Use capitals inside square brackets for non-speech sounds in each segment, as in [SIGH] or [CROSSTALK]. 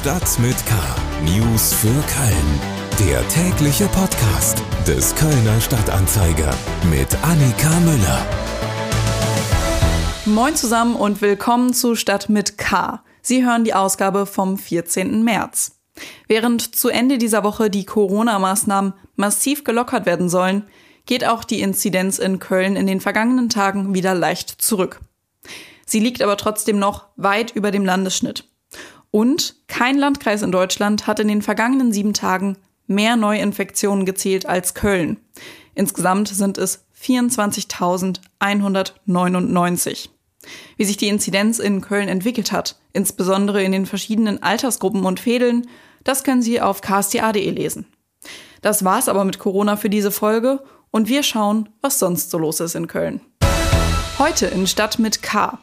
Stadt mit K. News für Köln. Der tägliche Podcast des Kölner Stadtanzeiger mit Annika Müller. Moin zusammen und willkommen zu Stadt mit K. Sie hören die Ausgabe vom 14. März. Während zu Ende dieser Woche die Corona-Maßnahmen massiv gelockert werden sollen, geht auch die Inzidenz in Köln in den vergangenen Tagen wieder leicht zurück. Sie liegt aber trotzdem noch weit über dem Landesschnitt. Und kein Landkreis in Deutschland hat in den vergangenen sieben Tagen mehr Neuinfektionen gezählt als Köln. Insgesamt sind es 24.199. Wie sich die Inzidenz in Köln entwickelt hat, insbesondere in den verschiedenen Altersgruppen und Fädeln, das können Sie auf ksta.de lesen. Das war's aber mit Corona für diese Folge und wir schauen, was sonst so los ist in Köln. Heute in Stadt mit K.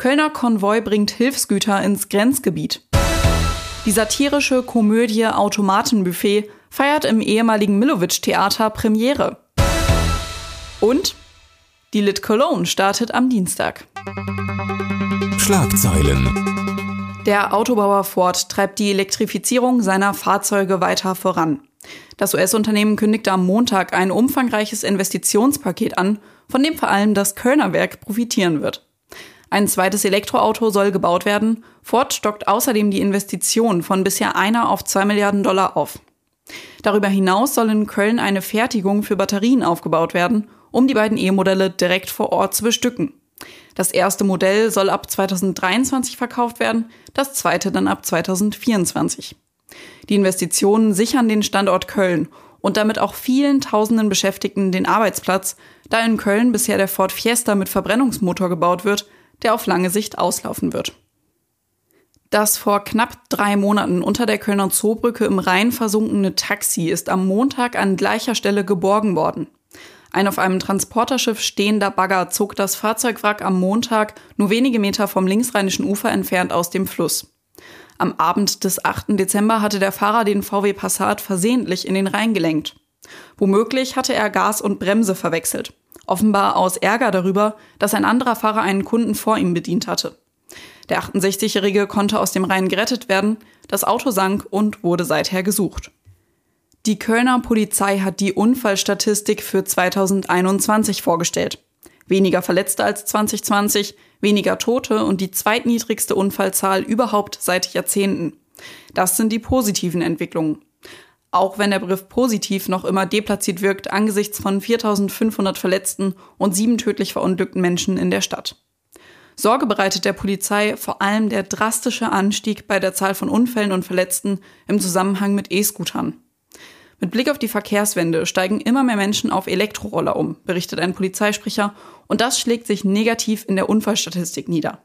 Kölner Konvoi bringt Hilfsgüter ins Grenzgebiet. Die satirische Komödie Automatenbuffet feiert im ehemaligen Millowitsch-Theater Premiere. Und die Lit Cologne startet am Dienstag. Schlagzeilen. Der Autobauer Ford treibt die Elektrifizierung seiner Fahrzeuge weiter voran. Das US-Unternehmen kündigte am Montag ein umfangreiches Investitionspaket an, von dem vor allem das Kölner Werk profitieren wird. Ein zweites Elektroauto soll gebaut werden. Ford stockt außerdem die Investition von bisher einer auf zwei Milliarden Dollar auf. Darüber hinaus soll in Köln eine Fertigung für Batterien aufgebaut werden, um die beiden E-Modelle direkt vor Ort zu bestücken. Das erste Modell soll ab 2023 verkauft werden, das zweite dann ab 2024. Die Investitionen sichern den Standort Köln und damit auch vielen tausenden Beschäftigten den Arbeitsplatz, da in Köln bisher der Ford Fiesta mit Verbrennungsmotor gebaut wird, der auf lange Sicht auslaufen wird. Das vor knapp drei Monaten unter der Kölner Zoobrücke im Rhein versunkene Taxi ist am Montag an gleicher Stelle geborgen worden. Ein auf einem Transporterschiff stehender Bagger zog das Fahrzeugwrack am Montag nur wenige Meter vom linksrheinischen Ufer entfernt aus dem Fluss. Am Abend des 8. Dezember hatte der Fahrer den VW Passat versehentlich in den Rhein gelenkt. Womöglich hatte er Gas und Bremse verwechselt. Offenbar aus Ärger darüber, dass ein anderer Fahrer einen Kunden vor ihm bedient hatte. Der 68-Jährige konnte aus dem Rhein gerettet werden, das Auto sank und wurde seither gesucht. Die Kölner Polizei hat die Unfallstatistik für 2021 vorgestellt. Weniger Verletzte als 2020, weniger Tote und die zweitniedrigste Unfallzahl überhaupt seit Jahrzehnten. Das sind die positiven Entwicklungen. Auch wenn der Begriff positiv noch immer deplatziert wirkt angesichts von 4500 Verletzten und sieben tödlich verunglückten Menschen in der Stadt. Sorge bereitet der Polizei vor allem der drastische Anstieg bei der Zahl von Unfällen und Verletzten im Zusammenhang mit E-Scootern. Mit Blick auf die Verkehrswende steigen immer mehr Menschen auf Elektroroller um, berichtet ein Polizeisprecher, und das schlägt sich negativ in der Unfallstatistik nieder.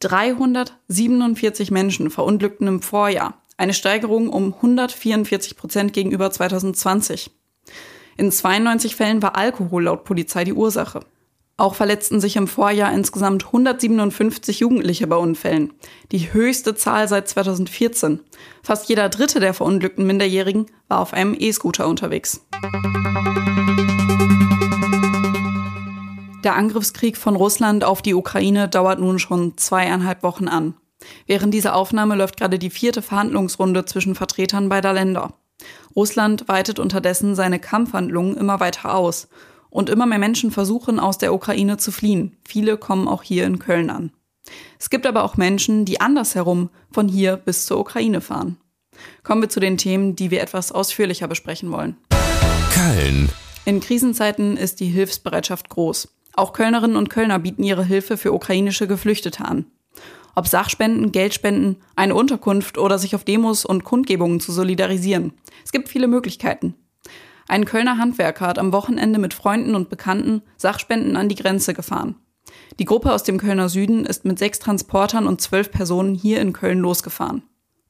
347 Menschen verunglückten im Vorjahr, eine Steigerung um 144 Prozent gegenüber 2020. In 92 Fällen war Alkohol laut Polizei die Ursache. Auch verletzten sich im Vorjahr insgesamt 157 Jugendliche bei Unfällen, die höchste Zahl seit 2014. Fast jeder dritte der verunglückten Minderjährigen war auf einem E-Scooter unterwegs. Der Angriffskrieg von Russland auf die Ukraine dauert nun schon zweieinhalb Wochen an. Während dieser Aufnahme läuft gerade die vierte Verhandlungsrunde zwischen Vertretern beider Länder. Russland weitet unterdessen seine Kampfhandlungen immer weiter aus und immer mehr Menschen versuchen, aus der Ukraine zu fliehen. Viele kommen auch hier in Köln an. Es gibt aber auch Menschen, die andersherum von hier bis zur Ukraine fahren. Kommen wir zu den Themen, die wir etwas ausführlicher besprechen wollen. Köln. In Krisenzeiten ist die Hilfsbereitschaft groß. Auch Kölnerinnen und Kölner bieten ihre Hilfe für ukrainische Geflüchtete an. Ob Sachspenden, Geldspenden, eine Unterkunft oder sich auf Demos und Kundgebungen zu solidarisieren. Es gibt viele Möglichkeiten. Ein Kölner Handwerker hat am Wochenende mit Freunden und Bekannten Sachspenden an die Grenze gefahren. Die Gruppe aus dem Kölner Süden ist mit sechs Transportern und zwölf Personen hier in Köln losgefahren.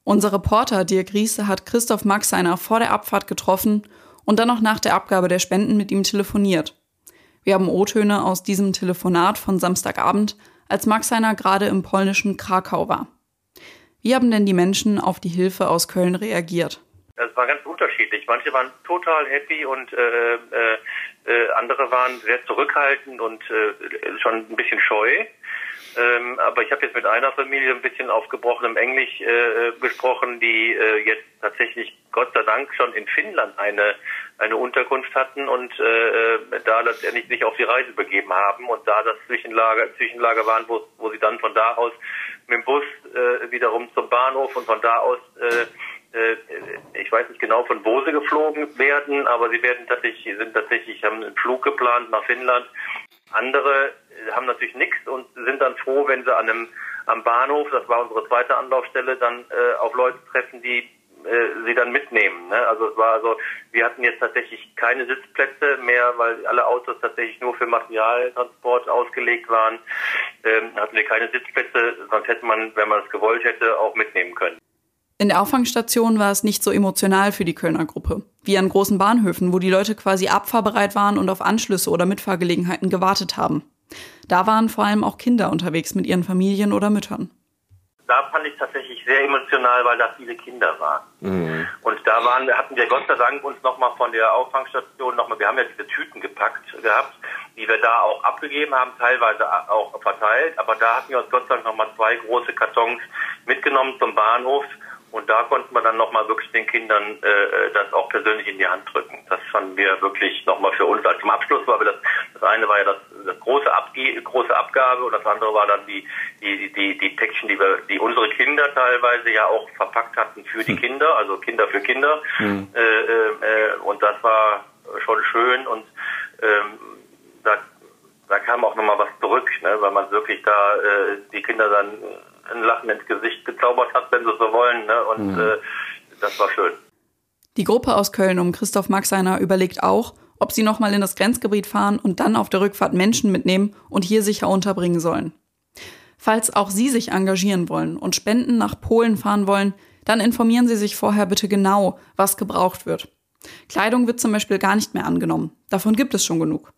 Unser Reporter Dirk Riese hat Christoph Maxeiner vor der Abfahrt getroffen und dann noch nach der Abgabe der Spenden mit ihm telefoniert. Wir haben O-Töne aus diesem Telefonat von Samstagabend, als Maxeiner gerade im polnischen Krakau war. Wie haben denn die Menschen auf die Hilfe aus Köln reagiert? Es war ganz unterschiedlich. Manche waren total happy und äh, äh, äh andere waren sehr zurückhaltend und äh, schon ein bisschen scheu. Ähm, aber ich habe jetzt mit einer Familie ein bisschen auf gebrochenem Englisch äh, gesprochen, die äh, jetzt tatsächlich Gott sei Dank schon in Finnland eine eine Unterkunft hatten und äh, da letztendlich sich auf die Reise begeben haben und da das Zwischenlager Zwischenlager waren, wo, wo sie dann von da aus mit dem Bus äh, wiederum zum Bahnhof und von da aus äh, äh, ich weiß nicht genau von wo sie geflogen werden, aber sie werden tatsächlich sind tatsächlich haben einen Flug geplant nach Finnland. Andere haben natürlich nichts und sind dann froh, wenn sie an einem am Bahnhof, das war unsere zweite Anlaufstelle, dann äh, auf Leute treffen, die äh, sie dann mitnehmen. Ne? Also es war also, wir hatten jetzt tatsächlich keine Sitzplätze mehr, weil alle Autos tatsächlich nur für Materialtransport ausgelegt waren. Ähm, hatten wir keine Sitzplätze, sonst hätte man, wenn man es gewollt hätte, auch mitnehmen können. In der Auffangstation war es nicht so emotional für die Kölner Gruppe, wie an großen Bahnhöfen, wo die Leute quasi abfahrbereit waren und auf Anschlüsse oder Mitfahrgelegenheiten gewartet haben. Da waren vor allem auch Kinder unterwegs mit ihren Familien oder Müttern da fand ich tatsächlich sehr emotional, weil da viele Kinder waren. Mhm. Und da waren, hatten wir Gott sei Dank uns nochmal von der Auffangstation nochmal, wir haben ja diese Tüten gepackt gehabt, die wir da auch abgegeben haben, teilweise auch verteilt, aber da hatten wir uns Gott sei Dank nochmal zwei große Kartons mitgenommen zum Bahnhof und da konnten wir dann nochmal wirklich den Kindern äh, das auch persönlich in die Hand drücken. Das fanden wir wirklich nochmal für uns als zum Abschluss, weil das, das eine war ja das, das große, Abge große Abgabe und das andere war dann die, die, die, die Päckchen, die wir, die unsere Kinder teilweise ja auch verpackt hatten für die hm. Kinder, also Kinder für Kinder. Mhm. Äh, äh, und das war schon schön und ähm, da, da kam auch nochmal was zurück, ne, weil man wirklich da äh, die Kinder dann ein Lachen ins Gesicht gezaubert hat, wenn sie so wollen. Ne? Und mhm. äh, das war schön. Die Gruppe aus Köln um Christoph Maxeiner überlegt auch, ob sie nochmal in das Grenzgebiet fahren und dann auf der Rückfahrt Menschen mitnehmen und hier sicher unterbringen sollen. Falls auch Sie sich engagieren wollen und Spenden nach Polen fahren wollen, dann informieren Sie sich vorher bitte genau, was gebraucht wird. Kleidung wird zum Beispiel gar nicht mehr angenommen. Davon gibt es schon genug.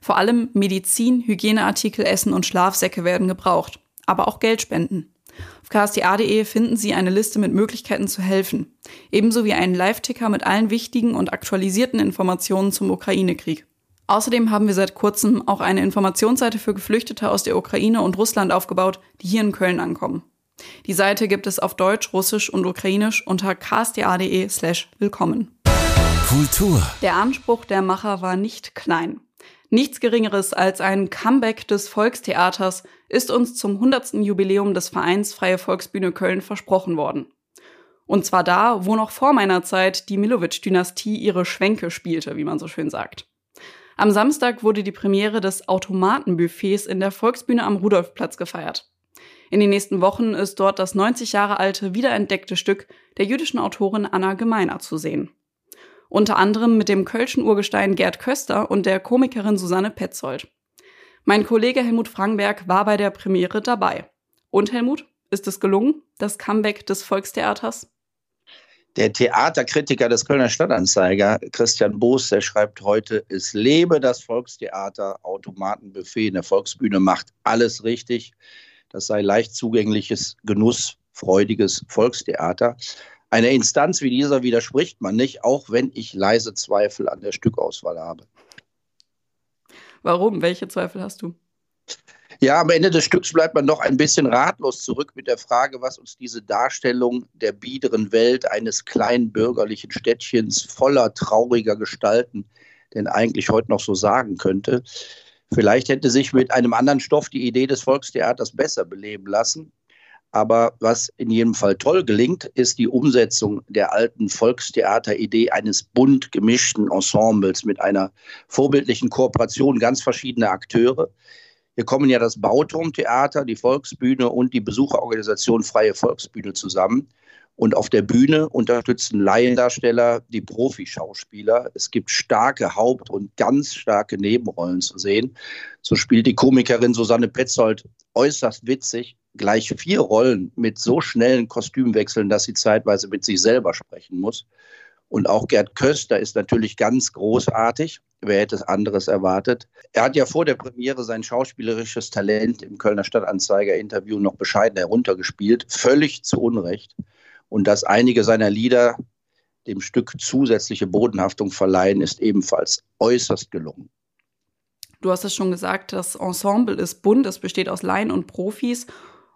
Vor allem Medizin, Hygieneartikel, Essen und Schlafsäcke werden gebraucht aber auch Geld spenden. Auf ksta.de finden Sie eine Liste mit Möglichkeiten zu helfen, ebenso wie einen Live-Ticker mit allen wichtigen und aktualisierten Informationen zum Ukraine-Krieg. Außerdem haben wir seit kurzem auch eine Informationsseite für Geflüchtete aus der Ukraine und Russland aufgebaut, die hier in Köln ankommen. Die Seite gibt es auf Deutsch, Russisch und Ukrainisch unter ksta.de slash willkommen. Kultur. Der Anspruch der Macher war nicht klein. Nichts Geringeres als ein Comeback des Volkstheaters ist uns zum 100. Jubiläum des Vereins Freie Volksbühne Köln versprochen worden. Und zwar da, wo noch vor meiner Zeit die Milovic-Dynastie ihre Schwänke spielte, wie man so schön sagt. Am Samstag wurde die Premiere des Automatenbuffets in der Volksbühne am Rudolfplatz gefeiert. In den nächsten Wochen ist dort das 90 Jahre alte wiederentdeckte Stück der jüdischen Autorin Anna Gemeiner zu sehen unter anderem mit dem Kölschen Urgestein Gerd Köster und der Komikerin Susanne Petzold. Mein Kollege Helmut Frankenberg war bei der Premiere dabei. Und Helmut, ist es gelungen, das Comeback des Volkstheaters? Der Theaterkritiker des Kölner Stadtanzeiger, Christian Boos, der schreibt heute, es lebe das Volkstheater, Automatenbuffet in der Volksbühne macht alles richtig. Das sei leicht zugängliches, genussfreudiges Volkstheater. Einer Instanz wie dieser widerspricht man nicht, auch wenn ich leise Zweifel an der Stückauswahl habe. Warum? Welche Zweifel hast du? Ja, am Ende des Stücks bleibt man noch ein bisschen ratlos zurück mit der Frage, was uns diese Darstellung der biederen Welt eines kleinen bürgerlichen Städtchens voller trauriger Gestalten denn eigentlich heute noch so sagen könnte. Vielleicht hätte sich mit einem anderen Stoff die Idee des Volkstheaters besser beleben lassen. Aber was in jedem Fall toll gelingt, ist die Umsetzung der alten Volkstheater-Idee eines bunt gemischten Ensembles mit einer vorbildlichen Kooperation ganz verschiedener Akteure. Hier kommen ja das Bauturmtheater, die Volksbühne und die Besucherorganisation Freie Volksbühne zusammen. Und auf der Bühne unterstützen Laiendarsteller die Profischauspieler. Es gibt starke Haupt- und ganz starke Nebenrollen zu sehen. So spielt die Komikerin Susanne Petzold äußerst witzig gleich vier Rollen mit so schnellen Kostümwechseln, dass sie zeitweise mit sich selber sprechen muss. Und auch Gerd Köster ist natürlich ganz großartig. Wer hätte es anderes erwartet? Er hat ja vor der Premiere sein schauspielerisches Talent im Kölner Stadtanzeiger-Interview noch bescheiden heruntergespielt, völlig zu Unrecht. Und dass einige seiner Lieder dem Stück zusätzliche Bodenhaftung verleihen, ist ebenfalls äußerst gelungen. Du hast es schon gesagt, das Ensemble ist bunt, es besteht aus Laien und Profis.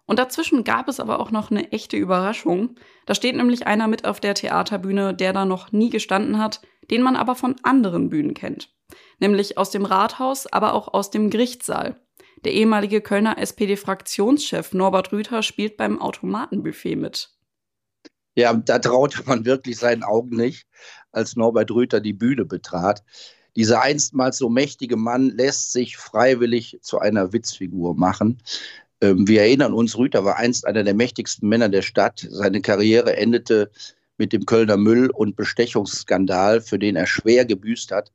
Und dazwischen gab es aber auch noch eine echte Überraschung. Da steht nämlich einer mit auf der Theaterbühne, der da noch nie gestanden hat, den man aber von anderen Bühnen kennt. Nämlich aus dem Rathaus, aber auch aus dem Gerichtssaal. Der ehemalige Kölner SPD-Fraktionschef Norbert Rüther spielt beim Automatenbuffet mit. Ja, da traute man wirklich seinen Augen nicht, als Norbert Rüther die Bühne betrat. Dieser einstmals so mächtige Mann lässt sich freiwillig zu einer Witzfigur machen. Ähm, wir erinnern uns, Rüther war einst einer der mächtigsten Männer der Stadt. Seine Karriere endete mit dem Kölner Müll- und Bestechungsskandal, für den er schwer gebüßt hat.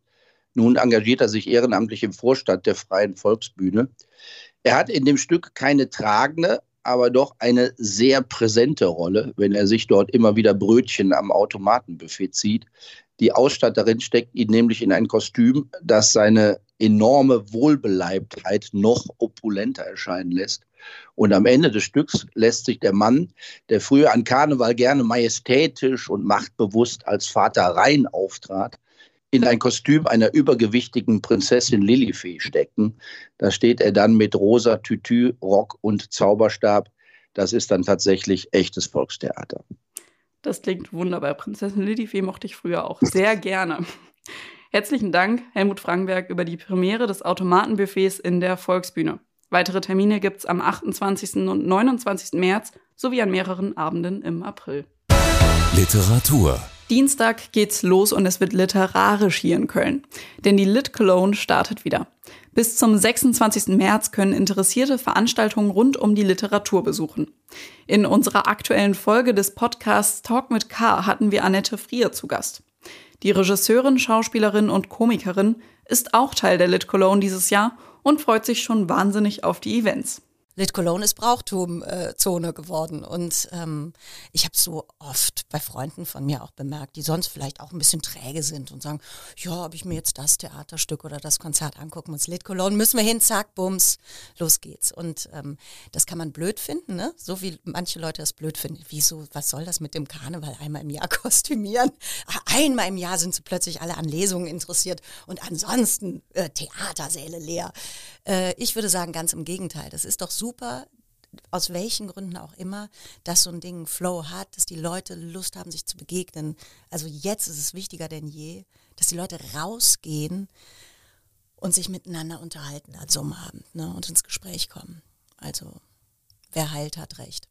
Nun engagiert er sich ehrenamtlich im Vorstand der Freien Volksbühne. Er hat in dem Stück keine tragende, aber doch eine sehr präsente Rolle, wenn er sich dort immer wieder Brötchen am Automatenbuffet zieht. Die Ausstatterin steckt ihn nämlich in ein Kostüm, das seine enorme Wohlbeleibtheit noch opulenter erscheinen lässt. Und am Ende des Stücks lässt sich der Mann, der früher an Karneval gerne majestätisch und machtbewusst als Vater Rhein auftrat, in ein Kostüm einer übergewichtigen Prinzessin Lilifee stecken. Da steht er dann mit rosa Tütü, Rock und Zauberstab. Das ist dann tatsächlich echtes Volkstheater. Das klingt wunderbar. Prinzessin Lilifee mochte ich früher auch sehr gerne. Herzlichen Dank, Helmut Frankenberg, über die Premiere des Automatenbuffets in der Volksbühne. Weitere Termine gibt es am 28. und 29. März sowie an mehreren Abenden im April. Literatur. Dienstag geht's los und es wird literarisch hier in Köln. Denn die Lit Cologne startet wieder. Bis zum 26. März können Interessierte Veranstaltungen rund um die Literatur besuchen. In unserer aktuellen Folge des Podcasts Talk mit K hatten wir Annette Frier zu Gast. Die Regisseurin, Schauspielerin und Komikerin ist auch Teil der Lit Cologne dieses Jahr und freut sich schon wahnsinnig auf die Events. Lit Cologne ist Brauchtumzone äh, geworden. Und ähm, ich habe so oft bei Freunden von mir auch bemerkt, die sonst vielleicht auch ein bisschen träge sind und sagen, ja, ob ich mir jetzt das Theaterstück oder das Konzert angucken muss. Lit Cologne müssen wir hin, zack, bums, los geht's. Und ähm, das kann man blöd finden, ne? So wie manche Leute das blöd finden. Wieso, was soll das mit dem Karneval einmal im Jahr [LAUGHS] kostümieren? Einmal im Jahr sind sie plötzlich alle an Lesungen interessiert und ansonsten äh, Theatersäle leer. Äh, ich würde sagen, ganz im Gegenteil. Das ist doch super, aus welchen Gründen auch immer, dass so ein Ding Flow hat, dass die Leute Lust haben, sich zu begegnen. Also jetzt ist es wichtiger denn je, dass die Leute rausgehen und sich miteinander unterhalten an so einem Abend ne, und ins Gespräch kommen. Also wer heilt, hat recht.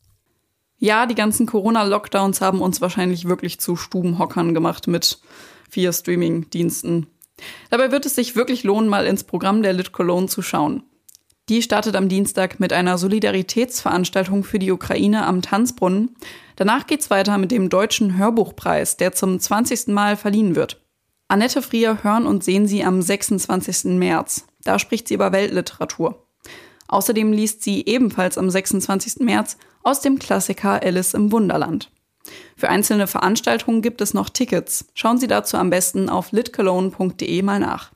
Ja, die ganzen Corona-Lockdowns haben uns wahrscheinlich wirklich zu Stubenhockern gemacht mit vier Streaming-Diensten. Dabei wird es sich wirklich lohnen, mal ins Programm der Lit Cologne zu schauen. Die startet am Dienstag mit einer Solidaritätsveranstaltung für die Ukraine am Tanzbrunnen. Danach geht's weiter mit dem Deutschen Hörbuchpreis, der zum 20. Mal verliehen wird. Annette Frier hören und sehen Sie am 26. März. Da spricht sie über Weltliteratur. Außerdem liest sie ebenfalls am 26. März aus dem Klassiker Alice im Wunderland. Für einzelne Veranstaltungen gibt es noch Tickets. Schauen Sie dazu am besten auf litcologne.de mal nach.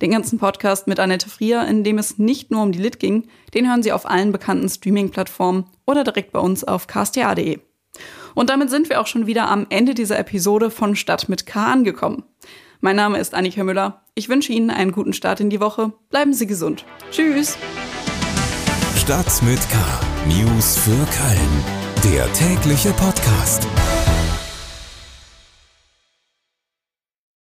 Den ganzen Podcast mit Annette Frier, in dem es nicht nur um die Lit ging, den hören Sie auf allen bekannten Streaming-Plattformen oder direkt bei uns auf ksta.de. Und damit sind wir auch schon wieder am Ende dieser Episode von Stadt mit K angekommen. Mein Name ist Annika Müller. Ich wünsche Ihnen einen guten Start in die Woche. Bleiben Sie gesund. Tschüss. Stadt mit K. News für Köln. Der tägliche Podcast.